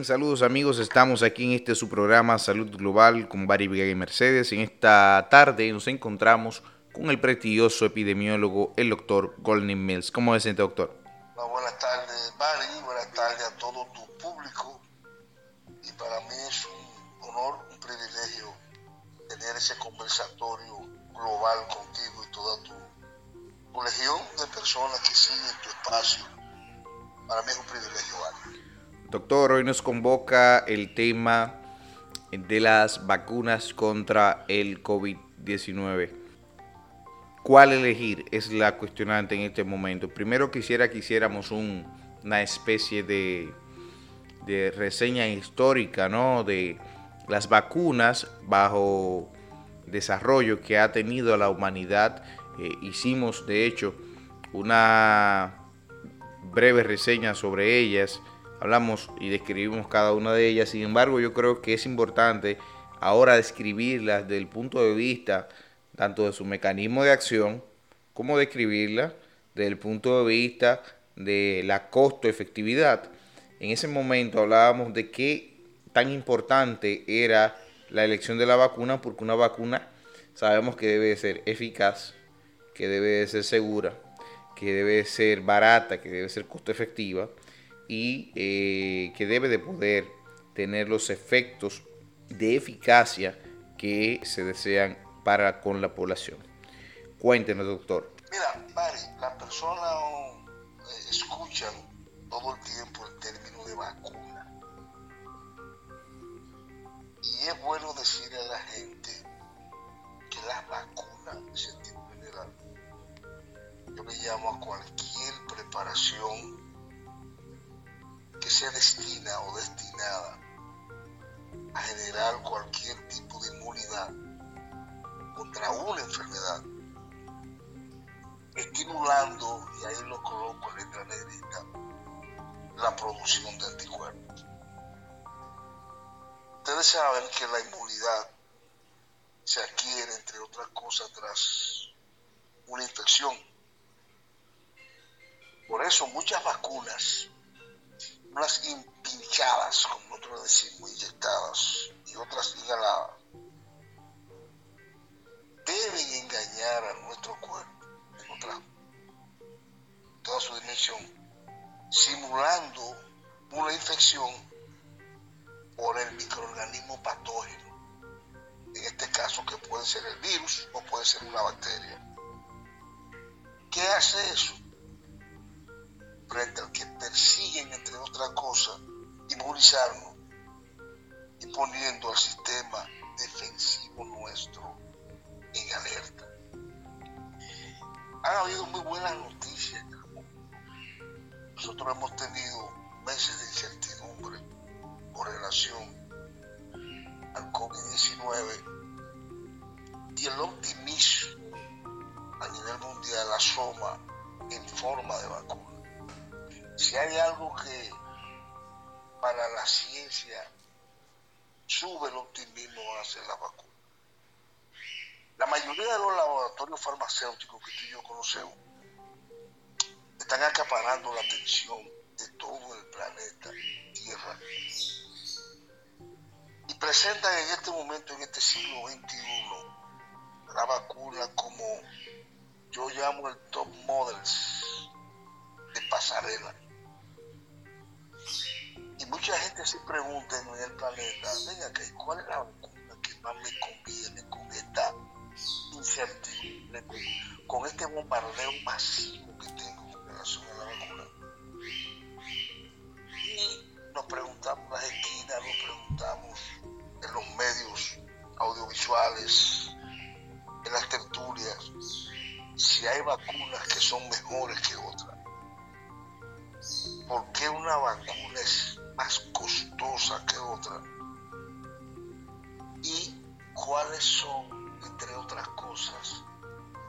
Bien, saludos amigos, estamos aquí en este su programa Salud Global con Barry Vega y Mercedes. En esta tarde nos encontramos con el prestigioso epidemiólogo, el doctor Golden Mills. ¿Cómo se siente, doctor? buenas tardes, Barry, buenas tardes a todo tu público. Y para mí es un honor, un privilegio tener ese conversatorio global contigo y toda tu, tu legión de personas que siguen tu espacio. Para mí es un privilegio, Barry. Doctor, hoy nos convoca el tema de las vacunas contra el COVID-19. ¿Cuál elegir? Es la cuestionante en este momento. Primero quisiera que hiciéramos una especie de, reseña histórica ¿no? de las vacunas bajo desarrollo que ha tenido la humanidad. Eh, hicimos, de hecho, una breve reseña sobre ellas hablamos y describimos cada una de ellas. Sin embargo, yo creo que es importante ahora describirlas desde el punto de vista tanto de su mecanismo de acción como describirla desde el punto de vista de la costo-efectividad. En ese momento hablábamos de qué tan importante era la elección de la vacuna, porque una vacuna sabemos que debe ser eficaz, que debe ser segura, que debe ser barata, que debe ser costo efectiva y eh, que debe de poder tener los efectos de eficacia que se desean para con la población. Cuéntenos, doctor. Mira, Mari, las personas eh, escuchan todo el tiempo el término de vacuna. Y es bueno decirle a la gente que las vacunas, en sentido general, yo le llamo a cualquier preparación que sea destina o destinada a generar cualquier tipo de inmunidad contra una enfermedad, estimulando, y ahí lo coloco en letra negrita, la producción de anticuerpos. Ustedes saben que la inmunidad se adquiere, entre otras cosas, tras una infección. Por eso muchas vacunas unas impinchadas, como nosotros decimos, inyectadas y otras inhaladas, deben engañar a nuestro cuerpo en otra, toda su dimensión, simulando una infección por el microorganismo patógeno. En este caso que puede ser el virus o puede ser una bacteria. ¿Qué hace eso? Frente al que persiguen, entre otras cosas, inmunizarnos y poniendo al sistema defensivo nuestro en alerta. Han habido muy buenas noticias Nosotros hemos tenido meses de incertidumbre con relación al COVID-19 y el optimismo a nivel mundial asoma en forma de vacuna. Si hay algo que para la ciencia sube el optimismo hacia la vacuna. La mayoría de los laboratorios farmacéuticos que tú y yo conocemos están acaparando la atención de todo el planeta Tierra y presentan en este momento, en este siglo XXI, la vacuna como yo llamo el top models de pasarela mucha gente se pregunta en el planeta, venga, ¿cuál es la vacuna que más me conviene con esta incertidumbre, con, este bombardeo masivo que tengo con relación a la vacuna? Y nos preguntamos en las esquinas, nos preguntamos en los medios audiovisuales, en las tertulias, si hay vacunas que son mejores que otras. ¿Por qué una vacuna es más costosa que otra y cuáles son, entre otras cosas,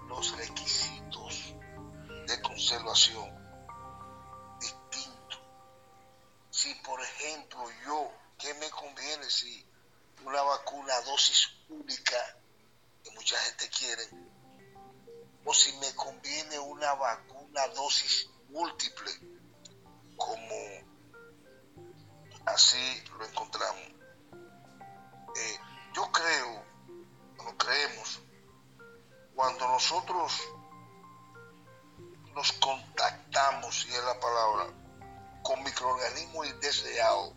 los requisitos de conservación distintos. Si, por ejemplo, yo, ¿qué me conviene si una vacuna dosis única, que mucha gente quiere, o si me conviene una vacuna dosis múltiple, como así lo encontramos. Eh, yo creo, no creemos, cuando nosotros nos contactamos, si es la palabra, con microorganismos indeseados,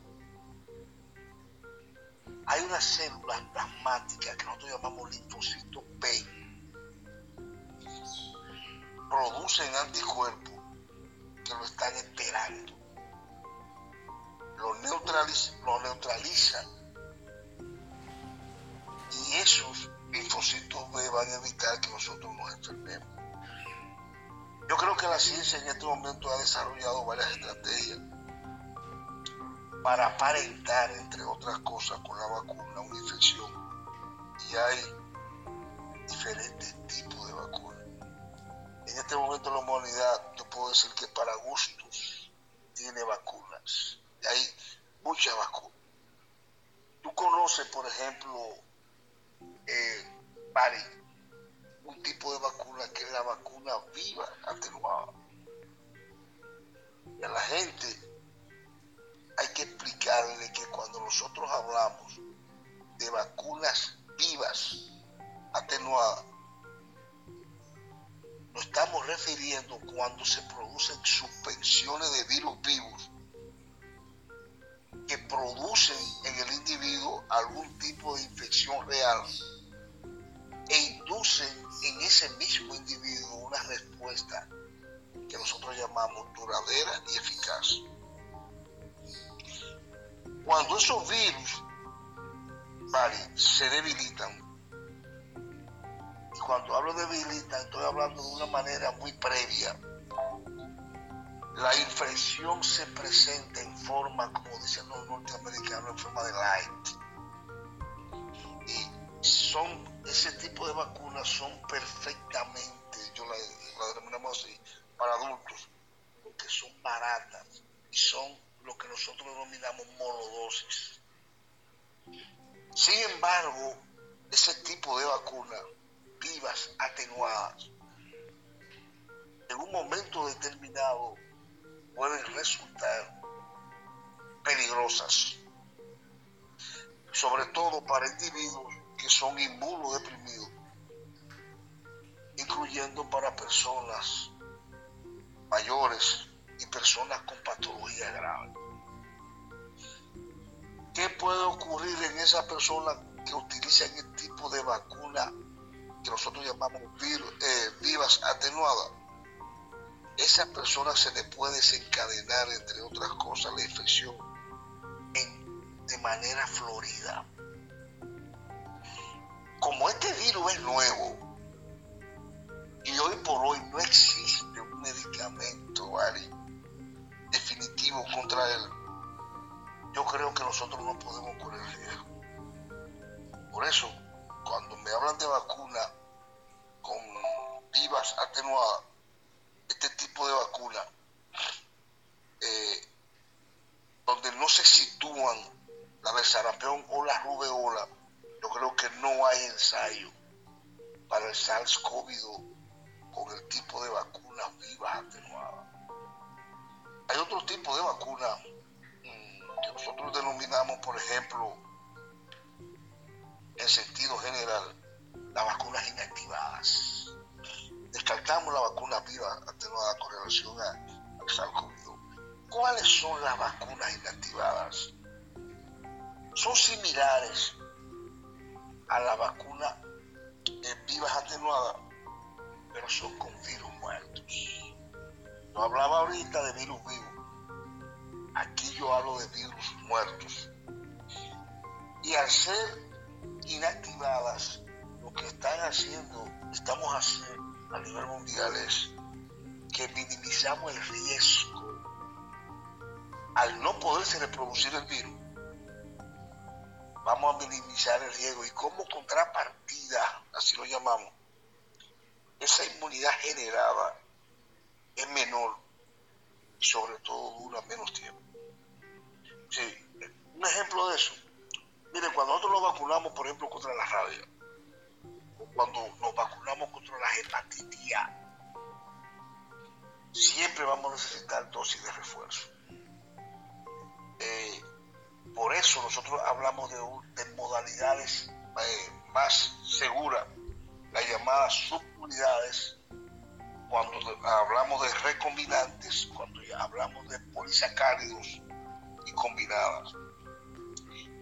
hay unas células plasmáticas que nosotros llamamos linfocitos B. Producen anticuerpos que lo están esperando. Lo, neutralizan. Y esos linfocitos B van a evitar que nosotros nos enfermemos. Yo creo que la ciencia en este momento ha desarrollado varias estrategias para aparentar, entre otras cosas, con la vacuna una infección. Y hay diferentes tipos de vacunas. En este momento la humanidad, yo puedo decir que para gustos tiene vacunas. Hay muchas vacunas. Tú conoces, por ejemplo, eh, un tipo de vacuna que es la vacuna viva atenuada. Y a la gente hay que explicarle que cuando nosotros hablamos de vacunas vivas atenuadas, nos estamos refiriendo cuando se producen suspensiones de virus vivos que producen en el individuo algún tipo de infección real e inducen en ese mismo individuo una respuesta que nosotros llamamos duradera y eficaz. Cuando esos virus se debilitan, y cuando hablo de debilitan, estoy hablando de una manera muy previa, la infección se presenta en forma, como dicen los norteamericanos, en forma de light. Y son, ese tipo de vacunas son perfectamente, yo la, la denominamos así, para adultos, porque son baratas y son lo que nosotros denominamos monodosis. Sin embargo, ese tipo de vacunas vivas, atenuadas, en un momento determinado pueden resultar peligrosas, sobre todo para individuos que son inmunodeprimidos, incluyendo para personas mayores y personas con patología grave. ¿Qué puede ocurrir en esa persona que utiliza este tipo de vacuna que nosotros llamamos eh, vivas atenuadas? Esa persona se le puede desencadenar, entre otras cosas, la infección de manera florida. Como este virus es nuevo y hoy por hoy no existe un medicamento, definitivo contra él, yo creo que nosotros no podemos correr riesgo. Por eso, cuando me hablan de vacuna con vivas atenuadas, este de vacuna, eh, donde no se sitúan la de sarampión o la rubeola, yo creo que no hay ensayo para el SARS-CoV-2 con el tipo de vacunas vivas atenuadas. Hay otro tipo de vacuna mm, que nosotros denominamos, por ejemplo, en sentido general, las vacunas inactivadas. Descartamos la vacuna viva atenuada con relación al SARS-CoV-2. ¿Cuáles son las vacunas inactivadas? Son similares a la vacuna vivas atenuadas, pero son con virus muertos. No hablaba ahorita de virus vivos. Aquí yo hablo de virus muertos. Y al ser inactivadas, lo que están haciendo, estamos haciendo a nivel mundial es que minimizamos el riesgo al no poderse reproducir el virus. Vamos a minimizar el riesgo y como contrapartida, así lo llamamos, esa inmunidad generada es menor y sobre todo dura menos tiempo. Sí, un ejemplo de eso. Mire, cuando nosotros nos vacunamos, por ejemplo, contra la rabia, cuando nos vacunamos contra la hepatitis siempre vamos a necesitar dosis de refuerzo. Eh, eso nosotros hablamos de, modalidades eh, más seguras, las llamadas subunidades, cuando hablamos de recombinantes, cuando hablamos de polisacáridos y combinadas.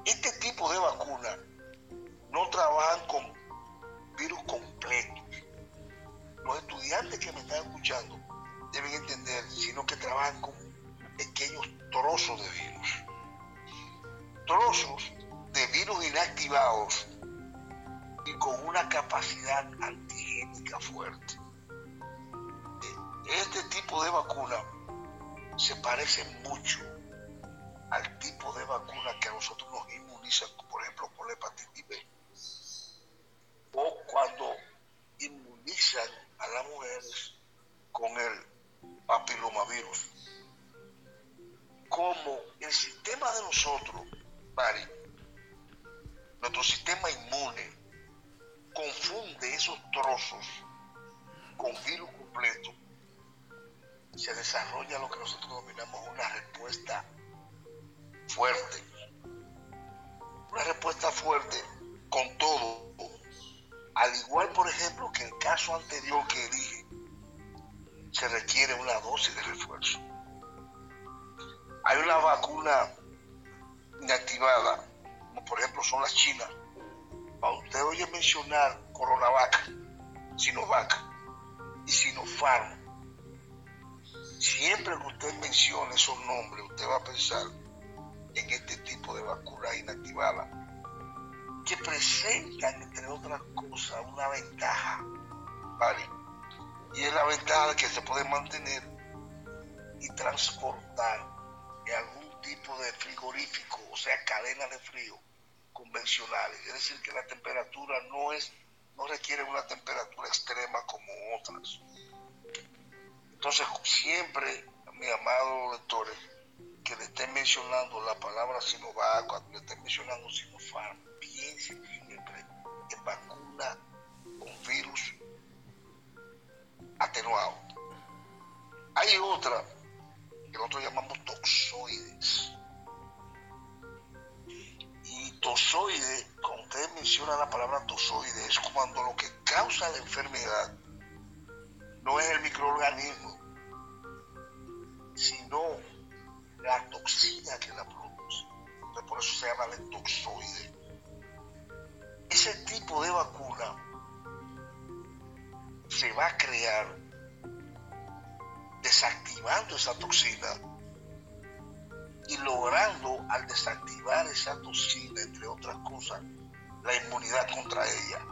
Este tipo de vacunas no trabajan con virus completos. Los estudiantes que me están escuchando deben entender, sino que trabajan con pequeños trozos de virus. Trozos de virus inactivados y con una capacidad antigénica fuerte. Este tipo de vacuna se parece mucho al tipo de vacuna que a nosotros nos inmunizan, por ejemplo, con la hepatitis B. O cuando inmunizan a las mujeres con el papilomavirus. Como el sistema de nosotros, Mari, nuestro sistema inmune confunde esos trozos con virus completo, se desarrolla lo que nosotros denominamos una respuesta fuerte. Una respuesta fuerte con todo. Al igual, por ejemplo, que el caso anterior que dije, se requiere una dosis de refuerzo. Hay una vacuna inactivada, como por ejemplo son las chinas. Cuando usted oye mencionar Coronavac, Sinovac y Sinopharm, siempre que usted mencione esos nombres, usted va a pensar en este tipo de vacunas inactivadas que presentan, entre otras cosas, una ventaja, ¿vale? Y es la ventaja de que se puede mantener y transportar en algún tipo de frigorífico, o sea, cadena de frío convencionales. Es decir, que la temperatura no es, no requiere una temperatura extrema como otras. Entonces, siempre, mi amado lectores, que le estén mencionando la palabra Sinovac, cuando le estén mencionando Sinopharm, piensen siempre en vacuna con virus atenuado. Hay otra que nosotros llamamos toxoides. Y toxoide, cuando ustedes mencionan la palabra toxoide, es cuando lo que causa la enfermedad no es el microorganismo, sino la toxina que la produce. por eso se llama toxoide. Ese tipo de vacuna se va a crear desactivando esa toxina y logrando al desactivar esa toxina, entre otras cosas, la inmunidad contra ella,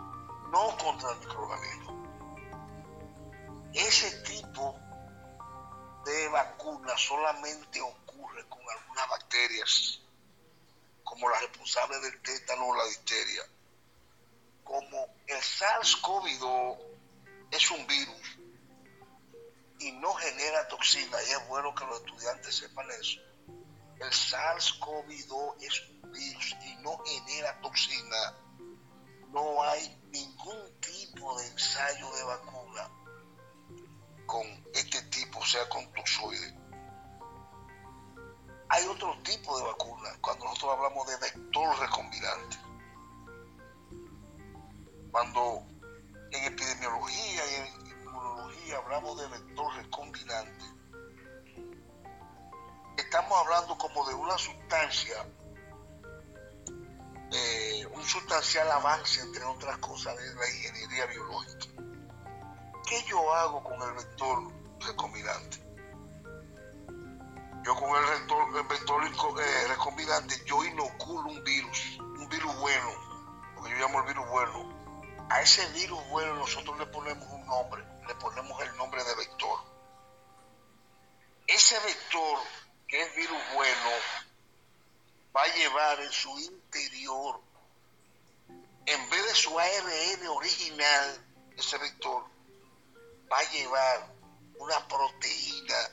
no contra el microorganismo. Ese tipo de vacuna solamente ocurre con algunas bacterias, como la responsable del tétano o la difteria. Como el SARS-CoV-2 es un virus y no genera toxina, y es bueno que los estudiantes sepan eso. El SARS-CoV-2 es un virus y no genera toxina. No hay ningún tipo de ensayo de vacuna con este tipo, o sea, con toxoide. Hay otro tipo de vacuna cuando nosotros hablamos de vector recombinante. Cuando en epidemiología y en inmunología hablamos de vector recombinante, estamos hablando como de una sustancia, eh, un sustancial avance, entre otras cosas, de la ingeniería biológica ¿Qué yo hago con el vector recombinante? Yo con el vector, eh, recombinante, yo inoculo un virus, un virus bueno, lo que yo llamo el virus bueno. A ese virus bueno nosotros le ponemos un nombre, le ponemos el nombre de vector. Ese vector, que es virus bueno, va a llevar en su interior, en vez de su ARN original, ese vector, va a llevar una proteína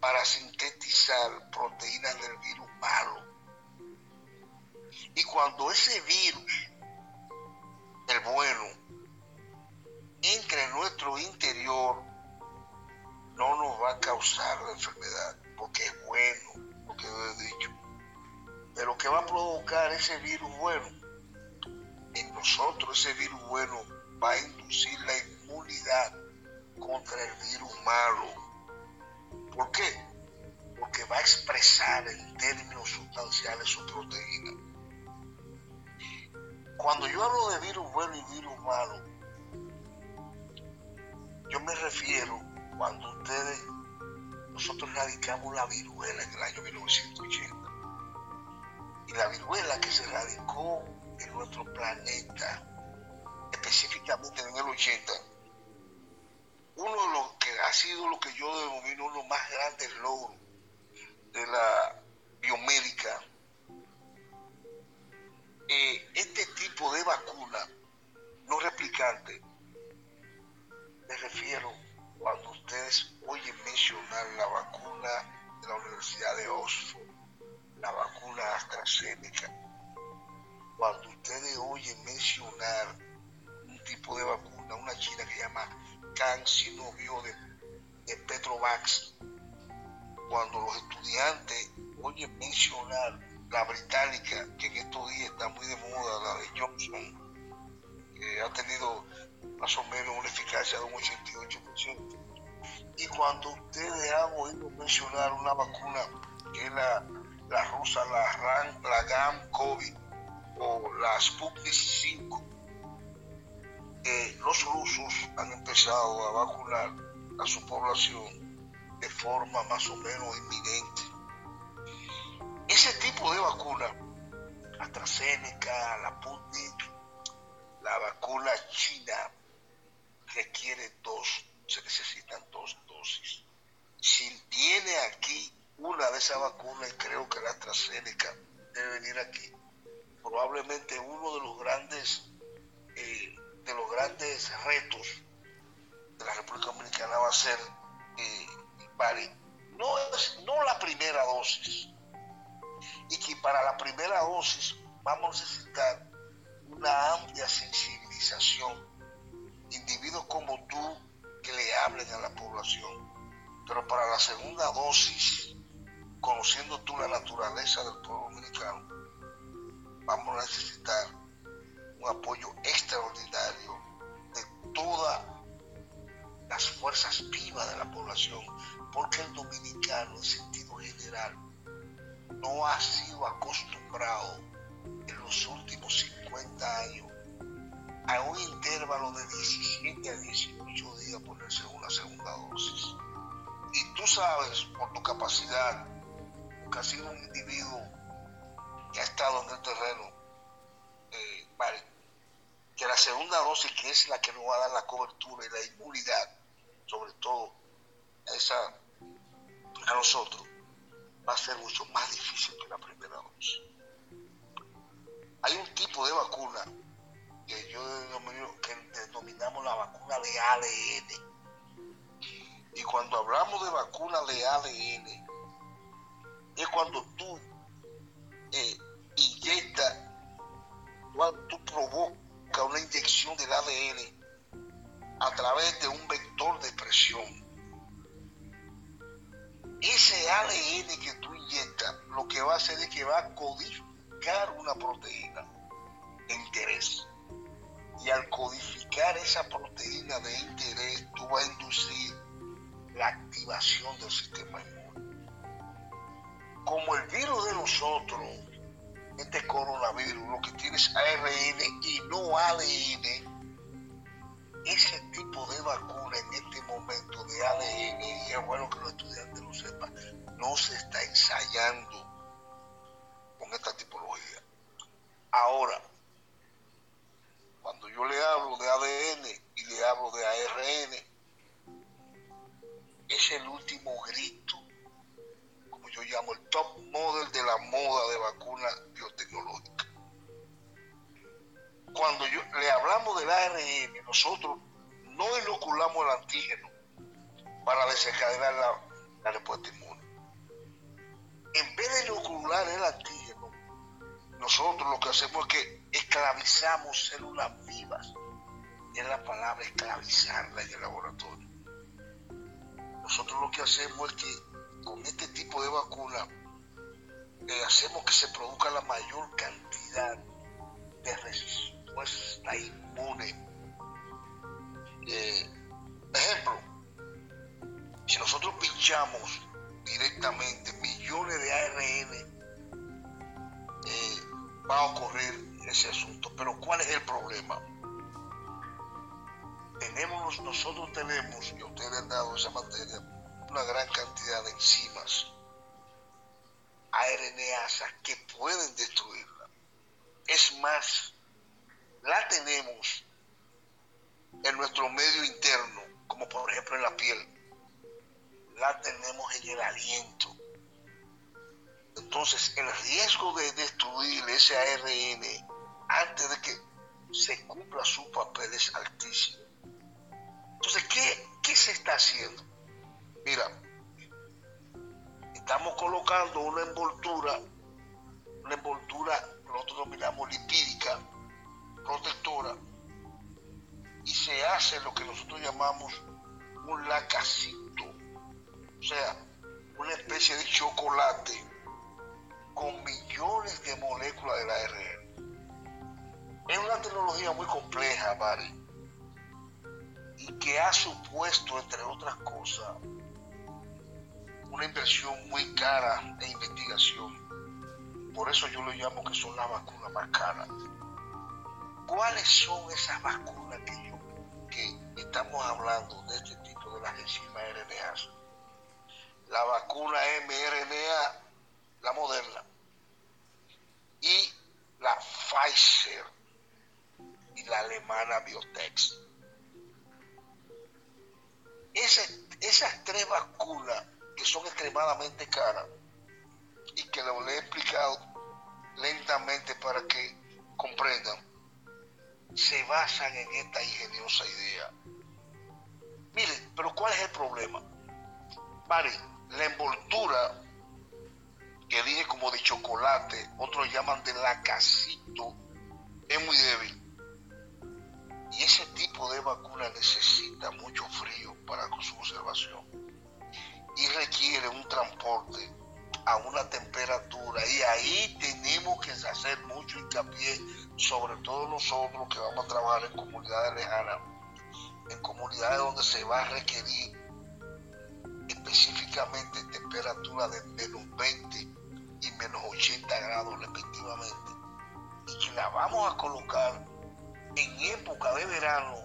para sintetizar proteínas del virus malo. Y cuando ese virus, el bueno, entre en nuestro interior, no nos va a causar la enfermedad, porque es bueno, lo que he dicho. que va a provocar ese virus bueno, en nosotros ese virus bueno va a inducir la inmunidad contra el virus malo. ¿Por qué? Porque va a expresar en términos sustanciales su proteína. Cuando yo hablo de virus bueno y virus malo, yo me refiero cuando ustedes, nosotros radicamos la viruela en el año 1980. Y la viruela que se radicó en nuestro planeta, específicamente en el 80, uno de los que ha sido lo que yo denomino uno de los más grandes logros de la biomédica, eh, este tipo de vacuna no replicante, me refiero cuando ustedes oyen mencionar la vacuna de la Universidad de Oxford, la vacuna AstraZeneca, cuando ustedes oyen mencionar un tipo de vacuna, una china que llama CanSinoBio de, de Petrovax, cuando los estudiantes oyen mencionar la británica, que en estos días está muy de moda, la de Johnson, que ha tenido más o menos una eficacia de un 88%. Y cuando ustedes han oído mencionar una vacuna que es la, la rusa, la, RAN, la GAM COVID o la Sputnik 5, eh, los rusos han empezado a vacunar a su población de forma más o menos inminente. Ese tipo de vacuna, AstraZeneca, la Sputnik, la vacuna china, requiere dos, se necesitan dos dosis. Si viene aquí una de esas vacunas, creo que la AstraZeneca debe venir aquí, probablemente uno de los grandes eh, de los grandes retos de la República Dominicana va a ser eh, no es no la primera dosis y que para la primera dosis vamos a necesitar una amplia sensibilización. Individuos como tú que le hablen a la población. Pero para la segunda dosis conociendo tú la naturaleza del pueblo dominicano vamos a necesitar un apoyo extraordinario de todas las fuerzas vivas de la población, porque el dominicano en sentido general no ha sido acostumbrado en los últimos 50 años a un intervalo de 17 a 18 días ponerse una segunda dosis. Y tú sabes, por tu capacidad, porque has sido un individuo que ha estado en el terreno, eh, vale, que la segunda dosis, que es la que nos va a dar la cobertura y la inmunidad, sobre todo esa, a nosotros, va a ser mucho más difícil que la primera dosis. Hay un tipo de vacuna que yo que denominamos la vacuna de ADN. Y cuando hablamos de vacuna de ADN, es cuando tú eh, inyectas, cuando tú provocas una inyección del ADN a través de un vector de presión. Ese ADN que tú inyectas lo que va a hacer es que va a codificar una proteína de interés. Y al codificar esa proteína de interés, tú vas a inducir la activación del sistema inmune. Como el virus de nosotros este coronavirus, lo que tiene es ARN y no ADN, ese tipo de vacuna en este momento de ADN, y es bueno que los estudiantes lo sepan, no se está ensayando con esta tipología. Ahora, cuando yo le hablo de ADN y le hablo de ARN, es el último grito yo llamo el top model de la moda de vacuna biotecnológica. Cuando yo, le hablamos del ARN, nosotros no inoculamos el antígeno para desencadenar la, respuesta inmune. En vez de inocular el antígeno, nosotros lo que hacemos es que esclavizamos células vivas. Es la palabra esclavizarla en el laboratorio. Nosotros lo que hacemos es que con este tipo de vacuna eh, hacemos que se produzca la mayor cantidad de respuesta inmune. Eh, ejemplo, si nosotros pinchamos directamente millones de ARN, eh, va a ocurrir ese asunto. Pero ¿cuál es el problema? Tenemos, nosotros tenemos, y ustedes han dado esa materia, una gran cantidad de enzimas ARNasas que pueden destruirla. Es más, la tenemos en nuestro medio interno, como por ejemplo en la piel. La tenemos en el aliento. Entonces, el riesgo de destruir ese ARN antes de que se cumpla su papel es altísimo. Entonces, ¿qué, qué se está haciendo? Mira, estamos colocando una envoltura, una envoltura nosotros dominamos lipídica, protectora, y se hace lo que nosotros llamamos un lacacito, o sea, una especie de chocolate con millones de moléculas del ARN. Es una tecnología muy compleja, Barry, y que ha supuesto, entre otras cosas, una inversión muy cara de investigación. Por eso yo lo llamo que son las vacunas más caras. ¿Cuáles son esas vacunas que, estamos hablando de este tipo de las enzimas RNA? La vacuna mRNA, la moderna, y la Pfizer y la alemana Biotech. esas tres vacunas que son extremadamente caras y que lo he explicado lentamente para que comprendan, se basan en esta ingeniosa idea. Miren, pero ¿cuál es el problema? Vale, la envoltura que dije como de chocolate, otros llaman de lacacito, es muy débil. Y ese tipo de vacuna necesita mucho frío para su observación y requiere un transporte a una temperatura. Y ahí tenemos que hacer mucho hincapié, sobre todo nosotros que vamos a trabajar en comunidades lejanas, en comunidades donde se va a requerir específicamente temperatura de menos 20 y menos 80 grados respectivamente. Y que la vamos a colocar en época de verano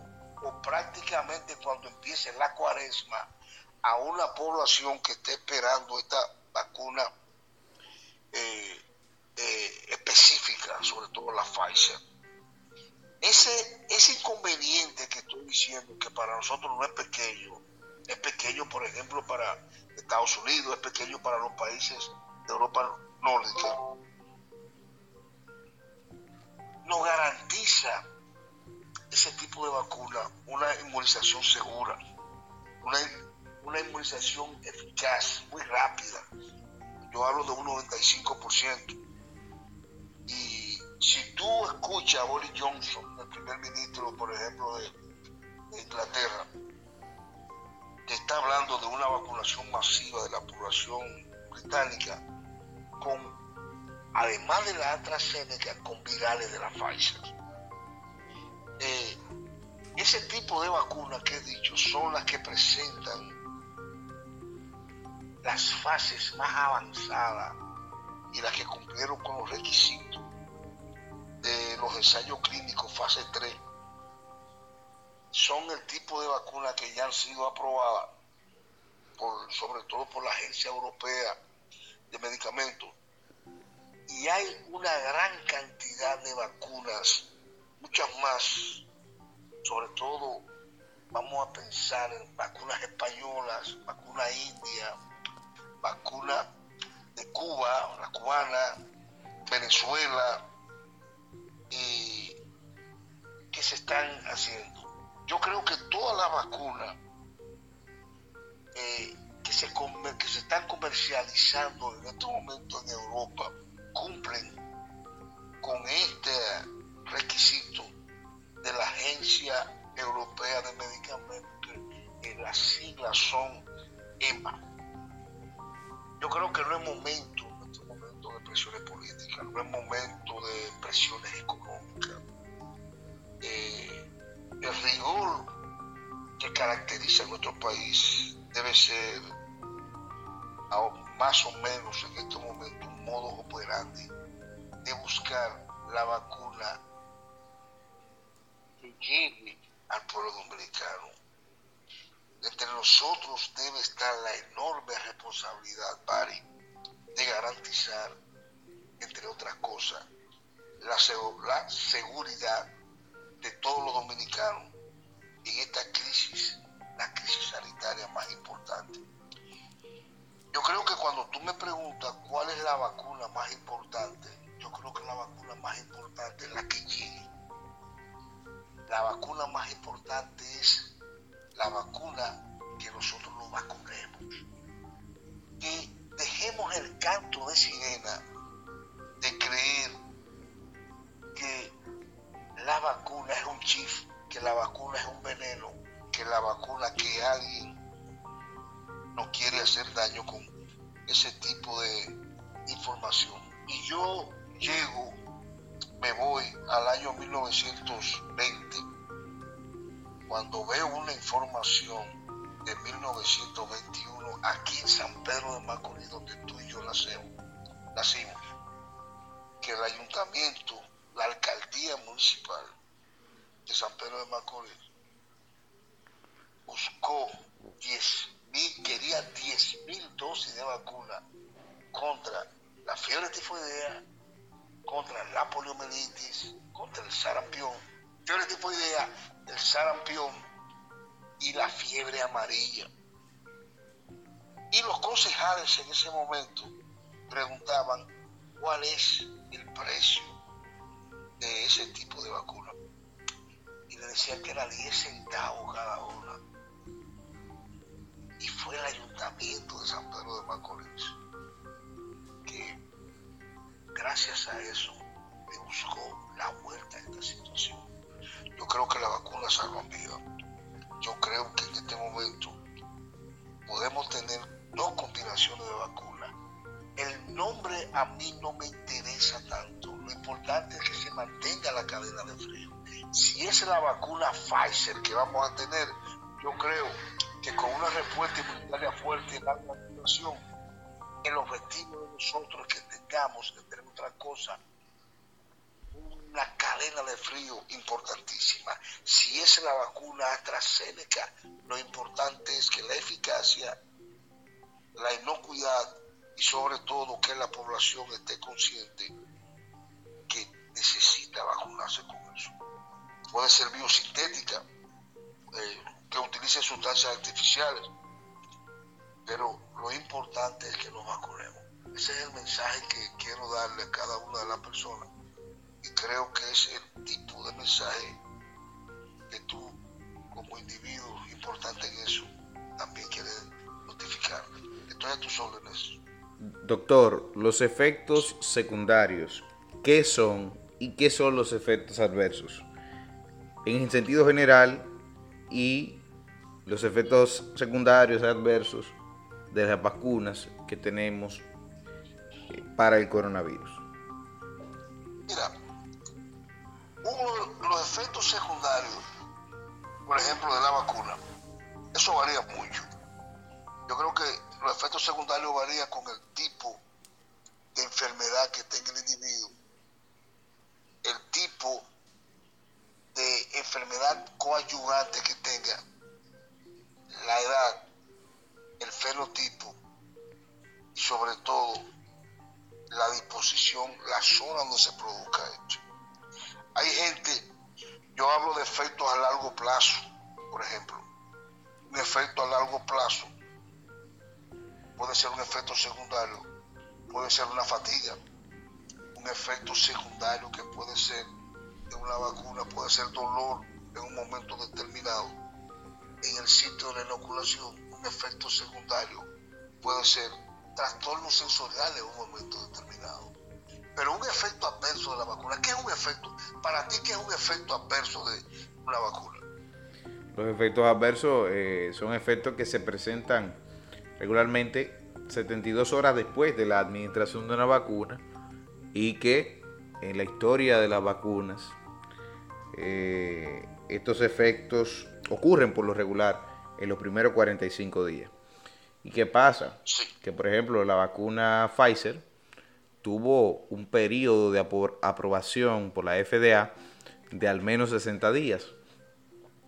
o prácticamente cuando empiece la cuaresma a una población que esté esperando esta vacuna eh, eh, específica, sobre todo la Pfizer. Ese, ese inconveniente que estoy diciendo, que para nosotros no es pequeño, es pequeño, por ejemplo, para Estados Unidos, es pequeño para los países de Europa nórdica, nos garantiza ese tipo de vacuna una inmunización segura, una una inmunización eficaz, muy rápida. Yo hablo de un 95%. Y si tú escuchas a Boris Johnson, el primer ministro, por ejemplo, de, Inglaterra, que está hablando de una vacunación masiva de la población británica, con, además de la AstraZeneca, con virales de la Pfizer. Eh, ese tipo de vacunas que he dicho son las que presentan las fases más avanzadas y las que cumplieron con los requisitos de los ensayos clínicos fase 3 son el tipo de vacunas que ya han sido aprobadas por, sobre todo por la Agencia Europea de Medicamentos. Y hay una gran cantidad de vacunas, muchas más, sobre todo vamos a pensar en vacunas españolas, vacunas indias, vacuna de Cuba, la cubana, Venezuela, y que se están haciendo. Yo creo que todas las vacunas eh, que, se, que se están comercializando en estos momentos en Europa cumplen con este requisito de la Agencia Europea de Medicamentos, que las siglas son EMA. Yo creo que no es momento, en este momento, de no es momento de presiones económicas. Eh, el rigor que caracteriza a nuestro país debe ser más o menos en este momento un modo operandi de buscar la vacuna que llegue al pueblo dominicano. Entre nosotros debe estar la enorme responsabilidad, Pari, de garantizar, entre otras cosas, la, la seguridad de todos los dominicanos en esta crisis, la crisis sanitaria más importante. Yo creo que cuando tú me preguntas cuál es la vacuna más importante, yo creo que la vacuna más importante es la que llegue. La vacuna más importante es la vacuna que nosotros nos vacunemos. Que dejemos el canto de sirena de creer que la vacuna es un chif, que la vacuna es un veneno, que la vacuna que alguien no quiere hacer daño con ese tipo de información. Y yo llego, me voy al año 1920, cuando veo una información de 1921 aquí en San Pedro de Macorís, donde tú y yo nacimos, que el ayuntamiento, la alcaldía municipal de San Pedro de Macorís, buscó 10 quería 10 mil dosis de vacuna contra la fiebre tifoidea, contra la poliomielitis, contra el sarampión, fiebre tifoidea, el sarampión y la fiebre amarilla. Y los concejales en ese momento preguntaban cuál es el precio de ese tipo de vacuna. Y le decían que era 10 centavos cada una y fue el ayuntamiento de San Pedro de Macorís que gracias a eso me buscó la vuelta a esta situación. Yo creo que la vacuna salva vidas. Yo creo que en este momento podemos tener dos combinaciones de vacunas. El nombre a mí no me interesa tanto. Lo importante es que se mantenga la cadena de frío. Si es la vacuna Pfizer que vamos a tener, yo creo que con una respuesta inmunitaria fuerte y larga duración, el objetivo de nosotros que tengamos, entre otras cosas, una cadena de frío importantísima. Si es la vacuna AstraZeneca, lo importante es que la eficacia, la inocuidad y sobre todo que la población esté consciente que necesita vacunarse con eso. Puede ser biosintética, eh, que utilice sustancias artificiales. Pero lo importante es que nos vacunemos. Ese es el mensaje que quiero darle a cada una de las personas. Y creo que es el tipo de mensaje que tú, como individuo importante en eso, también quieres notificar. Estoy a tus órdenes. Doctor, los efectos secundarios, ¿qué son y qué son los efectos adversos? En el sentido general y los efectos secundarios adversos de las vacunas que tenemos eh, para el coronavirus. Por ejemplo, de la vacuna, eso varía mucho. Yo creo que los efectos secundarios varían con el tipo de enfermedad que tenga el individuo, el tipo de enfermedad coadyuvante que tenga la edad, el fenotipo y sobre todo la disposición, la zona donde se produzca esto. Hay gente, yo hablo de efectos a largo plazo, por ejemplo. Un efecto a largo plazo puede ser un efecto secundario, puede ser una fatiga, un efecto secundario que puede ser de una vacuna, puede ser dolor en un momento determinado en el sitio de la inoculación, un efecto secundario puede ser trastornos sensoriales en un momento determinado. Pero un efecto adverso de la vacuna, ¿qué es un efecto? Para ti, ¿qué es un efecto adverso de una vacuna? Los efectos adversos eh, son efectos que se presentan regularmente 72 horas después de la administración de una vacuna y que en la historia de las vacunas eh, estos efectos ocurren por lo regular en los primeros 45 días. ¿Y qué pasa? Que por ejemplo la vacuna Pfizer tuvo un periodo de aprobación por la FDA de al menos 60 días.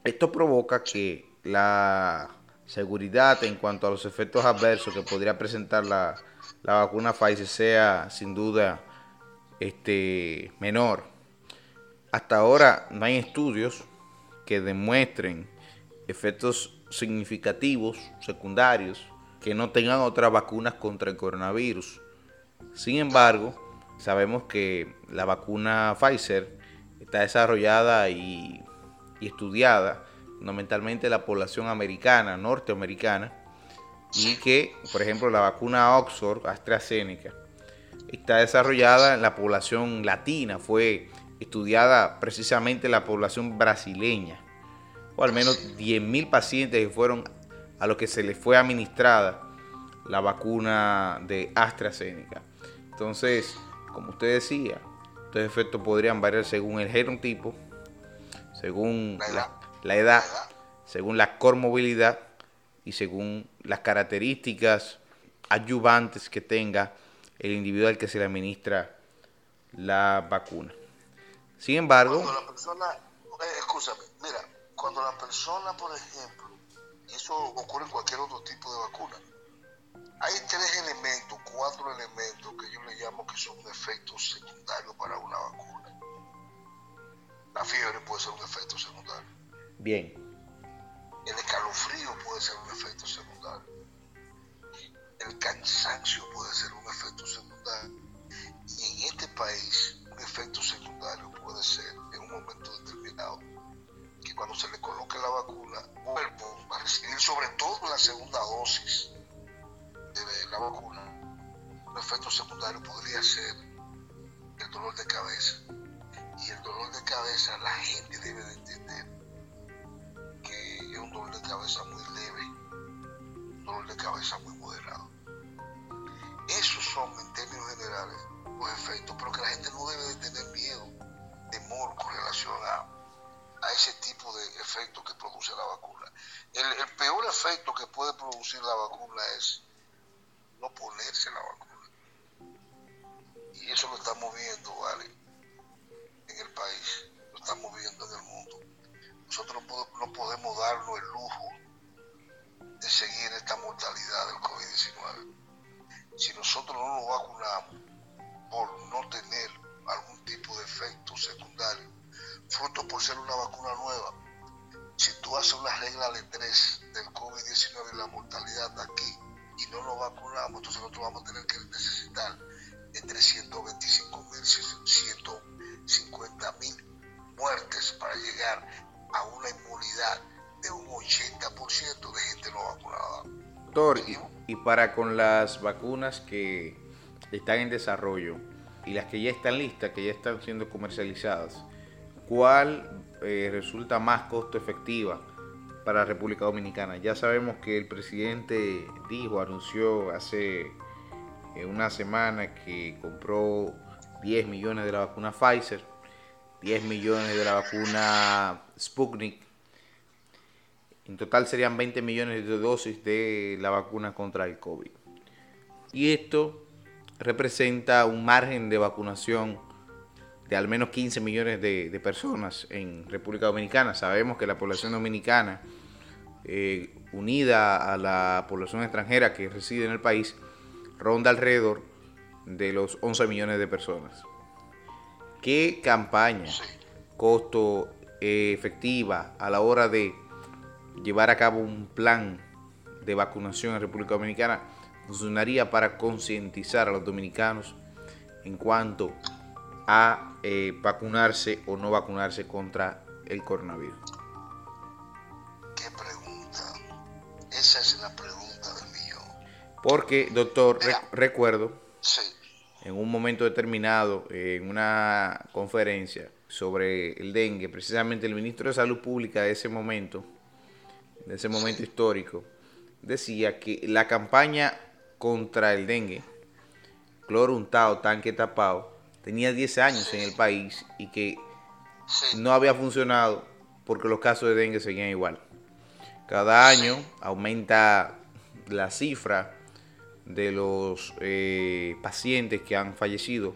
Esto provoca que la seguridad en cuanto a los efectos adversos que podría presentar la, vacuna Pfizer sea sin duda este, menor. Hasta ahora no hay estudios que demuestren efectos significativos secundarios que no tengan otras vacunas contra el coronavirus. Sin embargo, sabemos que la vacuna Pfizer está desarrollada y, estudiada fundamentalmente la población americana, norteamericana, y que, por ejemplo, la vacuna Oxford, AstraZeneca, está desarrollada en la población latina, fue estudiada precisamente en la población brasileña, o al menos 10.000 pacientes que fueron a los que se les fue administrada la vacuna de AstraZeneca. Entonces, como usted decía, estos efectos podrían variar según el genotipo, según la, edad, según la comorbilidad y según las características ayudantes que tenga el individuo al que se le administra la vacuna. Sin embargo... Cuando la persona, eh, escúchame, mira, cuando la persona, por ejemplo, y eso ocurre en cualquier otro tipo de vacuna, hay tres elementos, cuatro elementos que yo le llamo que son efectos secundarios para una vacuna. La fiebre puede ser un efecto secundario. Bien. El escalofrío puede ser un efecto secundario. El cansancio puede ser un efecto secundario. Y en este país, un efecto secundario puede ser en un momento determinado que cuando se le coloque la vacuna, vuelvo a recibir sobre todo la segunda dosis de la vacuna, un efecto secundario podría ser el dolor de cabeza. Y el dolor de cabeza la gente debe de entender que es un dolor de cabeza muy leve, un dolor de cabeza muy moderado. Esos son en términos generales los efectos, pero que la gente no debe de tener miedo, temor con relación a, a ese tipo de efectos que produce la vacuna. El, el peor efecto que puede producir la vacuna es no ponerse la vacuna. Y eso lo estamos viendo, ¿vale? En el país, lo estamos viendo en el mundo. Nosotros no podemos darnos el lujo de seguir esta mortalidad del COVID-19. Si nosotros no nos vacunamos por no tener algún tipo de efecto secundario, fruto por ser una vacuna nueva, si tú haces una regla de tres del COVID-19 y la mortalidad aquí, y no nos vacunamos, entonces nosotros vamos a tener que necesitar entre 125 mil y 150 mil muertes para llegar a una inmunidad de un 80% de gente no vacunada. Doctor, y, para con las vacunas que están en desarrollo y las que ya están listas, que ya están siendo comercializadas, ¿cuál eh, resulta más costo efectiva para la República Dominicana. Ya sabemos que el presidente dijo, anunció hace eh, una semana que compró 10 millones de la vacuna Pfizer, 10 millones de la vacuna Sputnik. En total serían 20 millones de dosis de la vacuna contra el COVID. Y esto representa un margen de vacunación de al menos 15 millones de, personas en República Dominicana. Sabemos que la población dominicana, eh, unida a la población extranjera que reside en el país, ronda alrededor de los 11 millones de personas. ¿Qué campaña, costo eh, efectiva a la hora de llevar a cabo un plan de vacunación en República Dominicana funcionaría para concientizar a los dominicanos en cuanto a eh, vacunarse o no vacunarse contra el coronavirus? ¿Qué pregunta? Esa es la pregunta del millón. Porque, doctor, recuerdo, en un momento determinado, en una conferencia sobre el dengue, precisamente el ministro de Salud Pública de ese momento, de ese momento histórico, decía que la campaña contra el dengue, cloro untado, tanque tapado, tenía 10 años en el país y que no había funcionado porque los casos de dengue seguían igual. Cada año aumenta la cifra de los eh, pacientes que han fallecido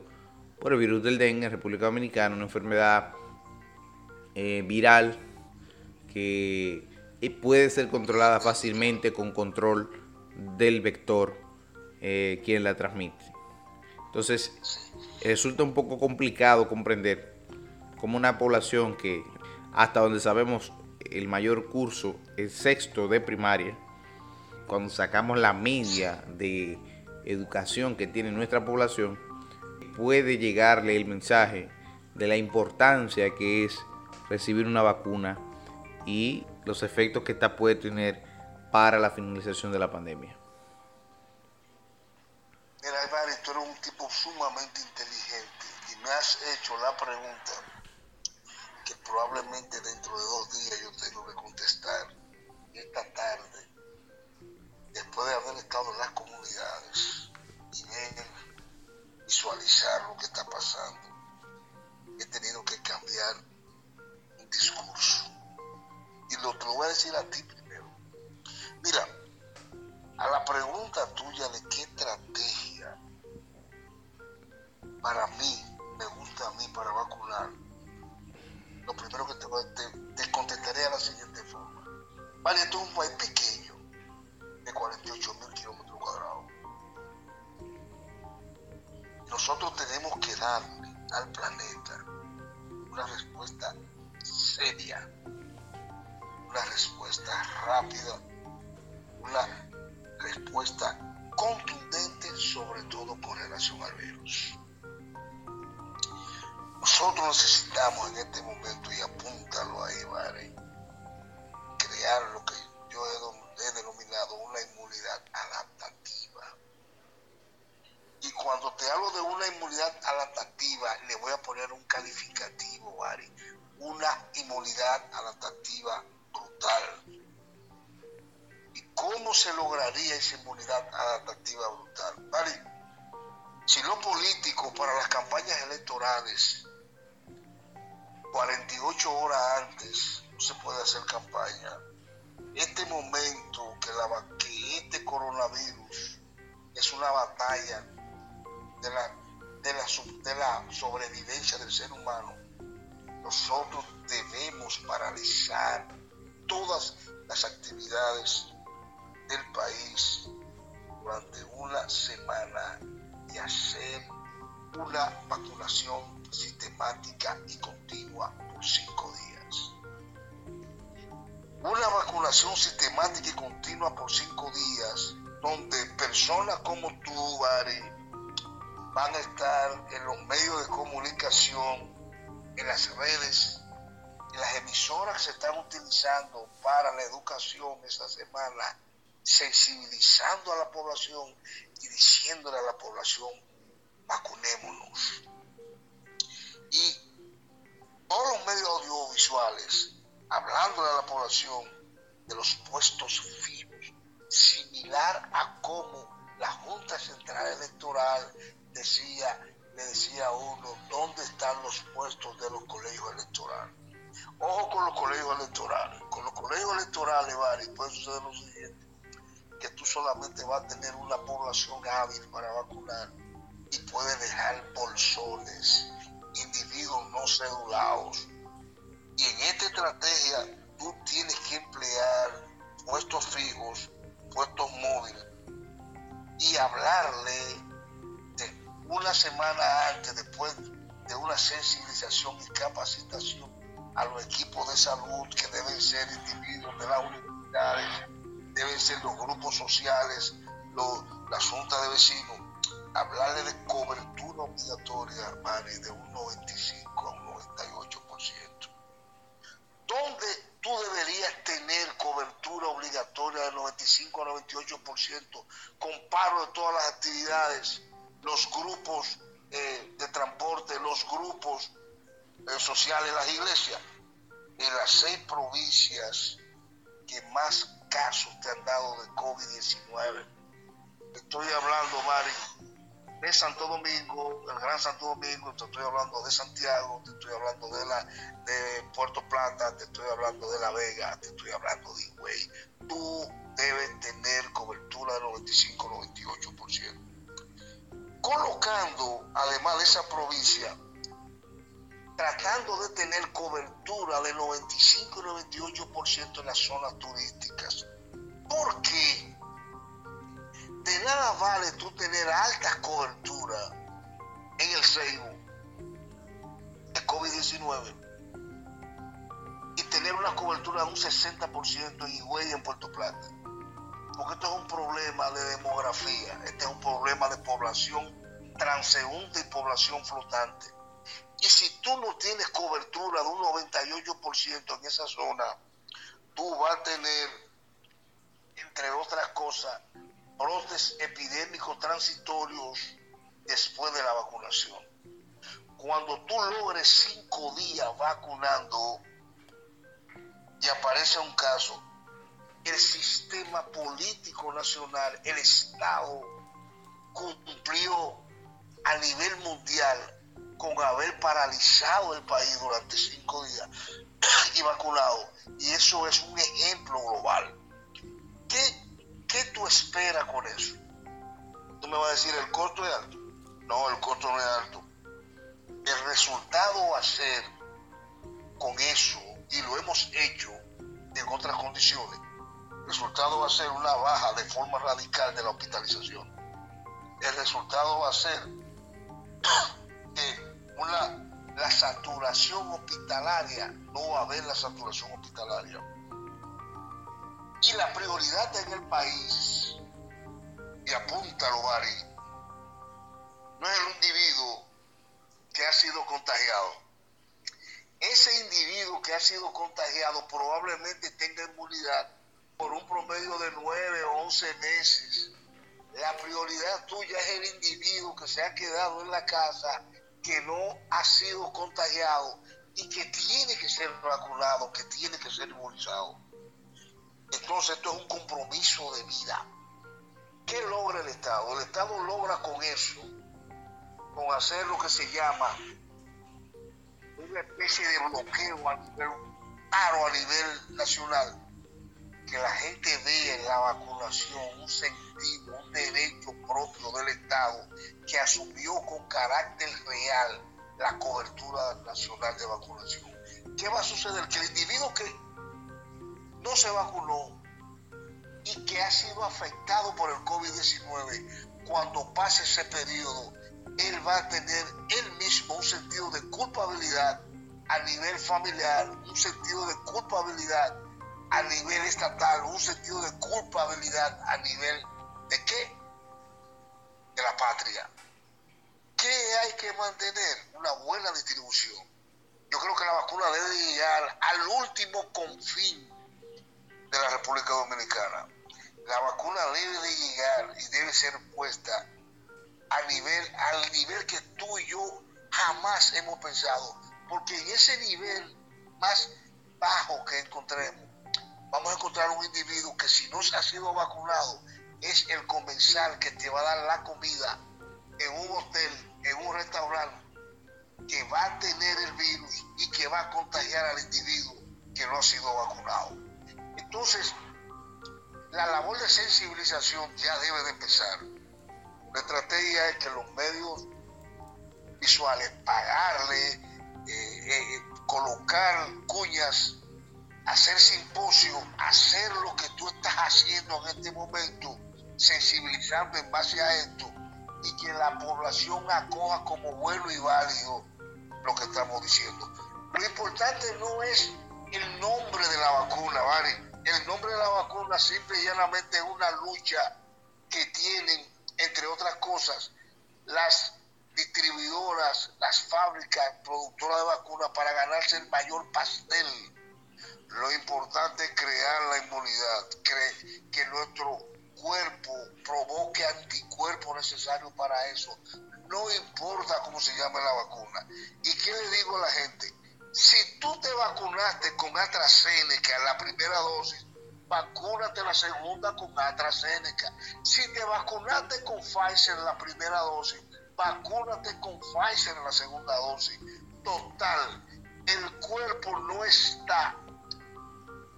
por el virus del dengue en República Dominicana, una enfermedad eh, viral que eh, puede ser controlada fácilmente con control del vector quien la transmite. Entonces, resulta un poco complicado comprender cómo una población que hasta donde sabemos el mayor curso, el sexto de primaria, cuando sacamos la media de educación que tiene nuestra población, puede llegarle el mensaje de la importancia que es recibir una vacuna y los efectos que esta puede tener para la finalización de la pandemia. Tú eres un tipo sumamente inteligente y me has hecho la pregunta que probablemente dentro de dos días yo tengo que contestar esta tarde, después de haber estado en las comunidades y ver, visualizar lo que está pasando, he tenido que cambiar un discurso. Y lo, te lo voy a decir a ti primero. Mira, a la pregunta tuya de qué estrategia para mí me gusta a mí para vacunar, lo primero que te, te, contestaré a la siguiente forma. Vale, esto es un país pequeño, de 48 mil kilómetros cuadrados. Nosotros tenemos que darle al planeta una respuesta seria, una respuesta rápida, una respuesta contundente, sobre todo con relación al virus. Nosotros necesitamos en este momento, y apúntalo ahí, ¿vale? crear lo que yo he, denominado una inmunidad adaptativa. Y cuando te hablo de una inmunidad adaptativa, le voy a poner un calificativo, ¿vale? Una inmunidad adaptativa brutal. ¿Y cómo se lograría esa inmunidad adaptativa brutal? ¿Vale? Si lo político para las campañas electorales 48 horas antes no se puede hacer campaña. Este momento que, la, que este coronavirus es una batalla de la, de, la, de la sobrevivencia del ser humano, nosotros debemos paralizar todas las actividades del país durante una semana y hacer una vacunación sistemática y continua por cinco días. Una vacunación sistemática y continua por cinco días, donde personas como tú, Bari, van a estar en los medios de comunicación, en las redes, en las emisoras que se están utilizando para la educación esta semana, sensibilizando a la población y diciéndole a la población, vacunémonos y todos los medios audiovisuales hablando de la población de los puestos fijos, similar a cómo la Junta Central Electoral decía, le decía a uno dónde están los puestos de los colegios electorales. Ojo con los colegios electorales. Con los colegios electorales, Bari, puede suceder lo siguiente, que tú solamente vas a tener una población hábil para vacunar y puedes dejar bolsones individuos no cedulados. Y en esta estrategia tú tienes que emplear puestos fijos, puestos móviles y hablarle de una semana antes, después de una sensibilización y capacitación a los equipos de salud que deben ser individuos de las universidades, deben ser los grupos sociales, los, la junta de vecinos, hablarle de cobertura obligatoria, de un 95 a un 98%. ¿Dónde tú deberías tener cobertura obligatoria del 95 a 98% con paro de todas las actividades, los grupos eh, de transporte, los grupos eh, sociales, las iglesias? En las seis provincias que más casos te han dado de COVID-19. Estoy hablando, Mari, de Santo Domingo, el Gran Santo Domingo, te estoy hablando de Santiago, te estoy hablando de la de Puerto Plata, te estoy hablando de La Vega, te estoy hablando de Higüey. Tú debes tener cobertura del 95-98%. Colocando, además de esa provincia, tratando de tener cobertura del 95 y 98% en las zonas turísticas. ¿Por qué? De nada vale tú tener alta cobertura en el Facebook de COVID-19 y tener una cobertura de un 60% en Higüey en Puerto Plata. Porque esto es un problema de demografía, este es un problema de población transeúnte y población flotante. Y si tú no tienes cobertura de un 98% en esa zona, tú vas a tener, entre otras cosas, brotes epidémicos transitorios después de la vacunación. Cuando tú logres cinco días vacunando y aparece un caso, el sistema político nacional, el Estado, cumplió a nivel mundial con haber paralizado el país durante cinco días y vacunado. Y eso es un ejemplo global. ¿Qué ¿Qué tú esperas con eso? Tú me vas a decir, ¿el costo es alto? No, el costo no es alto. El resultado va a ser con eso, y lo hemos hecho en otras condiciones, el resultado va a ser una baja de forma radical de la hospitalización. El resultado va a ser que una, la saturación hospitalaria, no va a haber la saturación hospitalaria y la prioridad en el país, y apúntalo, Bari, no es el individuo que ha sido contagiado. Ese individuo que ha sido contagiado probablemente tenga inmunidad por un promedio de 9 o 11 meses. La prioridad tuya es el individuo que se ha quedado en la casa, que no ha sido contagiado y que tiene que ser vacunado, que tiene que ser inmunizado. Entonces esto es un compromiso de vida. ¿Qué logra el Estado? El Estado logra con eso, con hacer lo que se llama una especie de bloqueo a nivel, a nivel nacional, que la gente vea en la vacunación un sentido, un derecho propio del Estado que asumió con carácter real la cobertura nacional de vacunación. ¿Qué va a suceder? Que el individuo que no se vacunó y que ha sido afectado por el COVID-19, cuando pase ese periodo, él va a tener él mismo un sentido de culpabilidad a nivel familiar, un sentido de culpabilidad a nivel estatal, un sentido de culpabilidad a nivel de qué? De la patria. ¿Qué hay que mantener? Una buena distribución. Yo creo que la vacuna debe llegar al último confín de la República Dominicana. La vacuna debe de llegar y debe ser puesta a nivel, al nivel que tú y yo jamás hemos pensado. Porque en ese nivel más bajo que encontremos, vamos a encontrar un individuo que si no se ha sido vacunado, es el comensal que te va a dar la comida en un hotel, en un restaurante, que va a tener el virus y que va a contagiar al individuo que no ha sido vacunado. Entonces, la labor de sensibilización ya debe de empezar. La estrategia es que los medios visuales, pagarle, eh, eh, colocar cuñas, hacer simposio, hacer lo que tú estás haciendo en este momento, sensibilizando en base a esto y que la población acoja como bueno y válido lo que estamos diciendo. Lo importante no es el nombre de la vacuna, ¿vale? El nombre de la vacuna simple y llanamente es una lucha que tienen, entre otras cosas, las distribuidoras, las fábricas productoras de vacunas para ganarse el mayor pastel. Lo importante es crear la inmunidad, que nuestro cuerpo provoque anticuerpos necesarios para eso. No importa cómo se llame la vacuna. ¿Y qué le digo a la gente? Si tú te vacunaste con AstraZeneca, la primera dosis, vacúnate la segunda con AstraZeneca. Si te vacunaste con Pfizer la primera dosis, vacúnate con Pfizer la segunda dosis. Total, el cuerpo no está,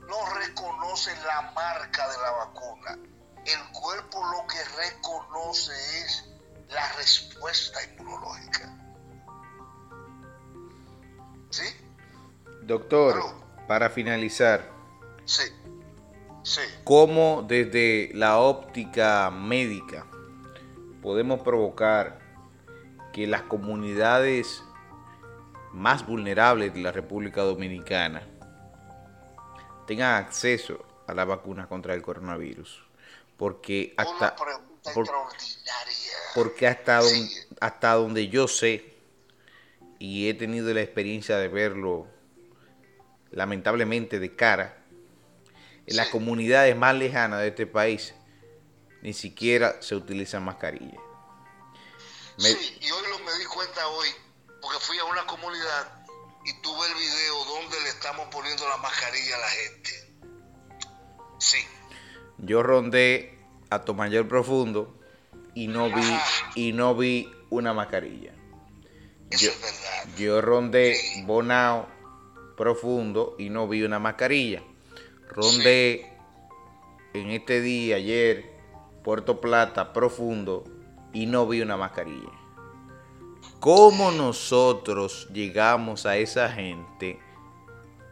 no reconoce la marca de la vacuna. El cuerpo lo que reconoce es la respuesta inmunológica. ¿Sí? Doctor, para finalizar. Sí. Sí. ¿Cómo desde la óptica médica podemos provocar que las comunidades más vulnerables de la República Dominicana tengan acceso a la vacuna contra el coronavirus? Porque hasta, porque hasta, hasta donde yo sé y he tenido la experiencia de verlo lamentablemente de cara, en las comunidades más lejanas de este país ni siquiera se utilizan mascarillas. Sí, y hoy lo me di cuenta hoy, porque fui a una comunidad y tuve el video donde le estamos poniendo la mascarilla a la gente. Sí. Yo rondé a Tomayor Profundo y no vi y no vi una mascarilla. Eso yo, es verdad. Yo rondé Bonao profundo y no vi una mascarilla. Rondé en este día, ayer, Puerto Plata profundo y no vi una mascarilla. ¿Cómo nosotros llegamos a esa gente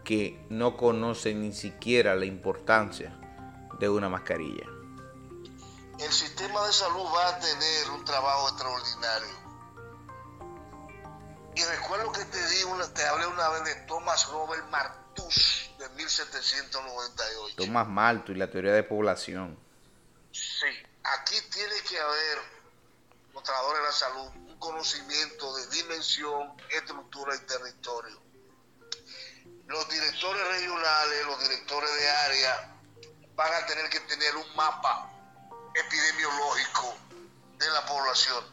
que no conoce ni siquiera la importancia de una mascarilla? El sistema de salud va a tener un trabajo extraordinario y recuerdo que te di una, te hablé una vez de Thomas Robert Martus de 1798. Thomas Malthus y la teoría de población. Sí, aquí tiene que haber, los trabajadores de la salud, un conocimiento de dimensión, estructura y territorio. Los directores regionales, los directores de área, van a tener que tener un mapa epidemiológico de la población.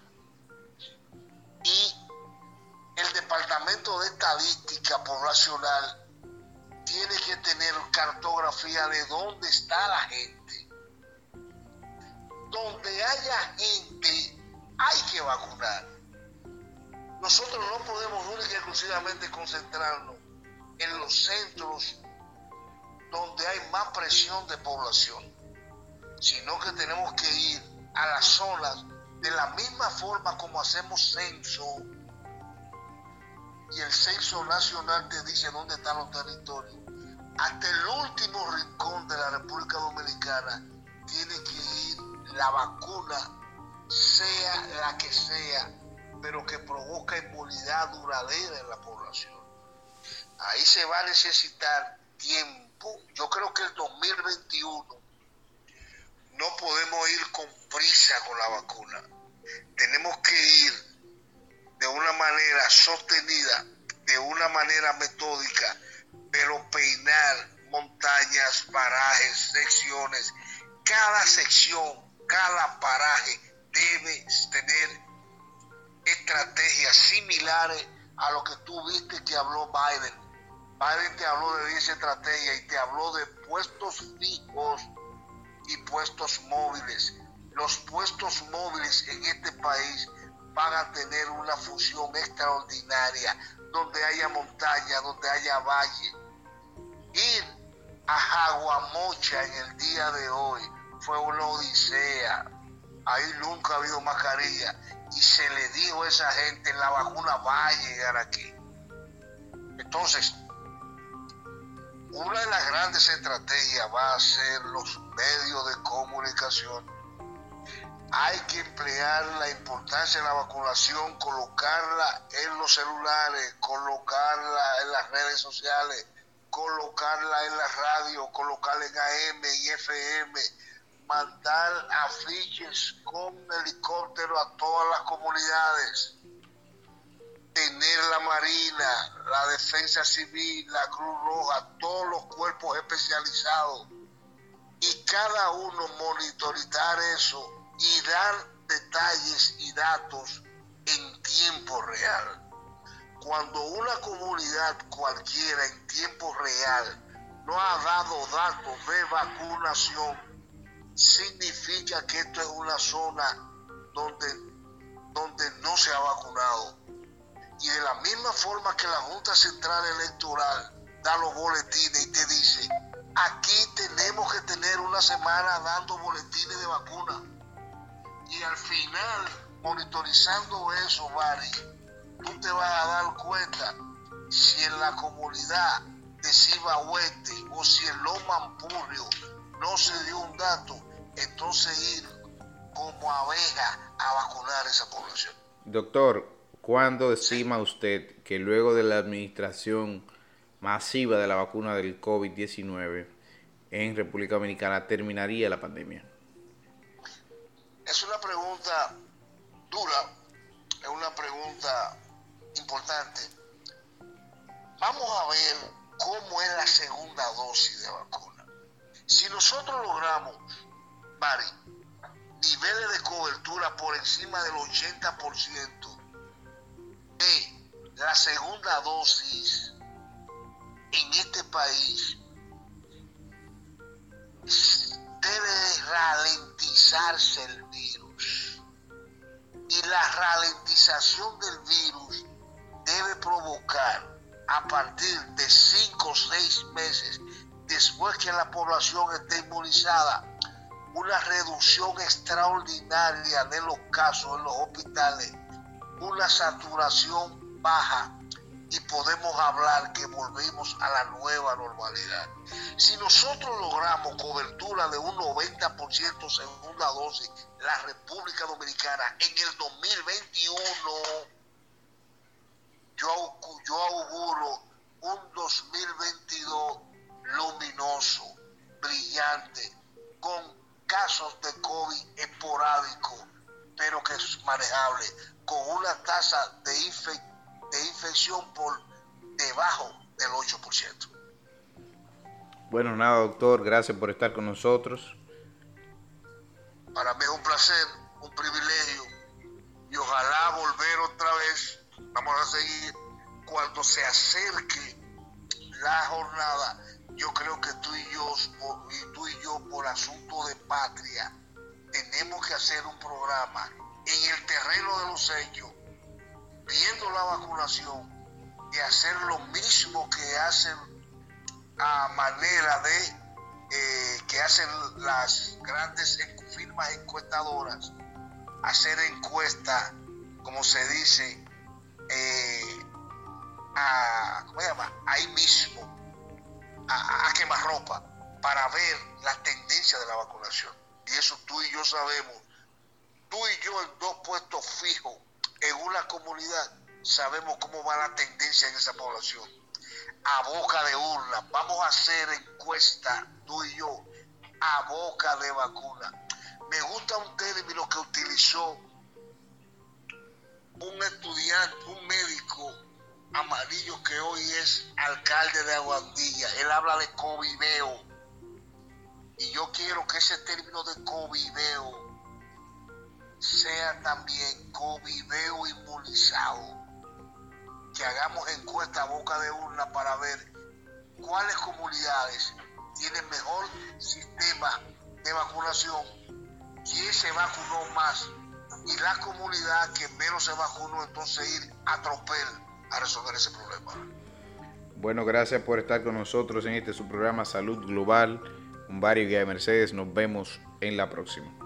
Y el Departamento de Estadística Poblacional tiene que tener cartografía de dónde está la gente. Donde haya gente, hay que vacunar. Nosotros no podemos únicamente exclusivamente concentrarnos en los centros donde hay más presión de población, sino que tenemos que ir a las zonas de la misma forma como hacemos censo y el censo nacional te dice dónde están los territorios, hasta el último rincón de la República Dominicana tiene que ir la vacuna, sea la que sea, pero que provoca inmunidad duradera en la población. Ahí se va a necesitar tiempo. Yo creo que el 2021 no podemos ir con prisa con la vacuna. Tenemos que ir de una manera sostenida, de una manera metódica, pero peinar montañas, parajes, secciones. Cada sección, cada paraje debe tener estrategias similares a lo que tú viste que habló Biden. Biden te habló de 10 estrategias y te habló de puestos fijos y puestos móviles. Los puestos móviles en este país van a tener una función extraordinaria, donde haya montaña, donde haya valle. Ir a Jaguamocha en el día de hoy fue una odisea. Ahí nunca ha habido mascarilla. Y se le dijo a esa gente, la vacuna va a llegar aquí. Entonces, una de las grandes estrategias va a ser los medios de comunicación hay que emplear la importancia de la vacunación, colocarla en los celulares, colocarla en las redes sociales, colocarla en la radio, colocarla en AM y FM, mandar afiches con helicóptero a todas las comunidades, tener la Marina, la Defensa Civil, la Cruz Roja, todos los cuerpos especializados y cada uno monitorizar eso y dar detalles y datos en tiempo real. Cuando una comunidad cualquiera en tiempo real no ha dado datos de vacunación, significa que esto es una zona donde, donde no se ha vacunado. Y de la misma forma que la Junta Central Electoral da los boletines y te dice, aquí tenemos que tener una semana dando boletines de vacuna. Y al final, monitorizando eso, Barry, tú te vas a dar cuenta si en la comunidad de Cibahuete o si en Loma no se dio un dato, entonces ir como abeja a vacunar a esa población. Doctor, ¿cuándo estima usted que luego de la administración masiva de la vacuna del COVID-19 en República Dominicana terminaría la pandemia? Es una pregunta dura, es una pregunta importante. Vamos a ver cómo es la segunda dosis de vacuna. Si nosotros logramos, Mari, niveles de cobertura por encima del 80% de la segunda dosis en este país, debe ralentizarse el virus. Y la ralentización del virus debe provocar a partir de 5 o 6 meses después que la población esté inmunizada una reducción extraordinaria de los casos en los hospitales, una saturación baja y podemos hablar que volvemos a la nueva normalidad. Si nosotros logramos cobertura de un 90% segunda dosis, la República Dominicana en el 2021, yo, yo auguro un 2022 luminoso, brillante, con casos de COVID esporádico, pero que es manejable, con una tasa de, de infección por debajo del 8%. Bueno, nada, doctor, gracias por estar con nosotros. Para mí es un placer, un privilegio, y ojalá volver otra vez. Vamos a seguir cuando se acerque la jornada yo creo que tú y yo, tú y yo por asunto de patria, tenemos que hacer un programa en el terreno de los hechos, viendo la vacunación, y hacer lo mismo que hacen a manera de eh, que hacen las grandes firmas encuestadoras, hacer encuestas, como se dice, eh, a, ¿cómo se llama? ahí mismo a, a quemar ropa para ver la tendencia de la vacunación. Y eso tú y yo sabemos. Tú y yo en dos puestos fijos en una comunidad sabemos cómo va la tendencia en esa población. A boca de urna. Vamos a hacer encuesta, tú y yo, a boca de vacuna. Me gusta un término que utilizó un estudiante, un médico Amarillo, que hoy es alcalde de Aguadilla. Él habla de coviveo. Y yo quiero que ese término de coviveo sea también coviveo inmunizado. Que hagamos encuesta a boca de urna para ver cuáles comunidades tienen mejor sistema de vacunación, quién se vacunó más y la comunidad que menos se vacunó, entonces ir a tropel a resolver ese problema. Bueno, gracias por estar con nosotros en este su programa Salud Global con Barrio de Mercedes. Nos vemos en la próxima.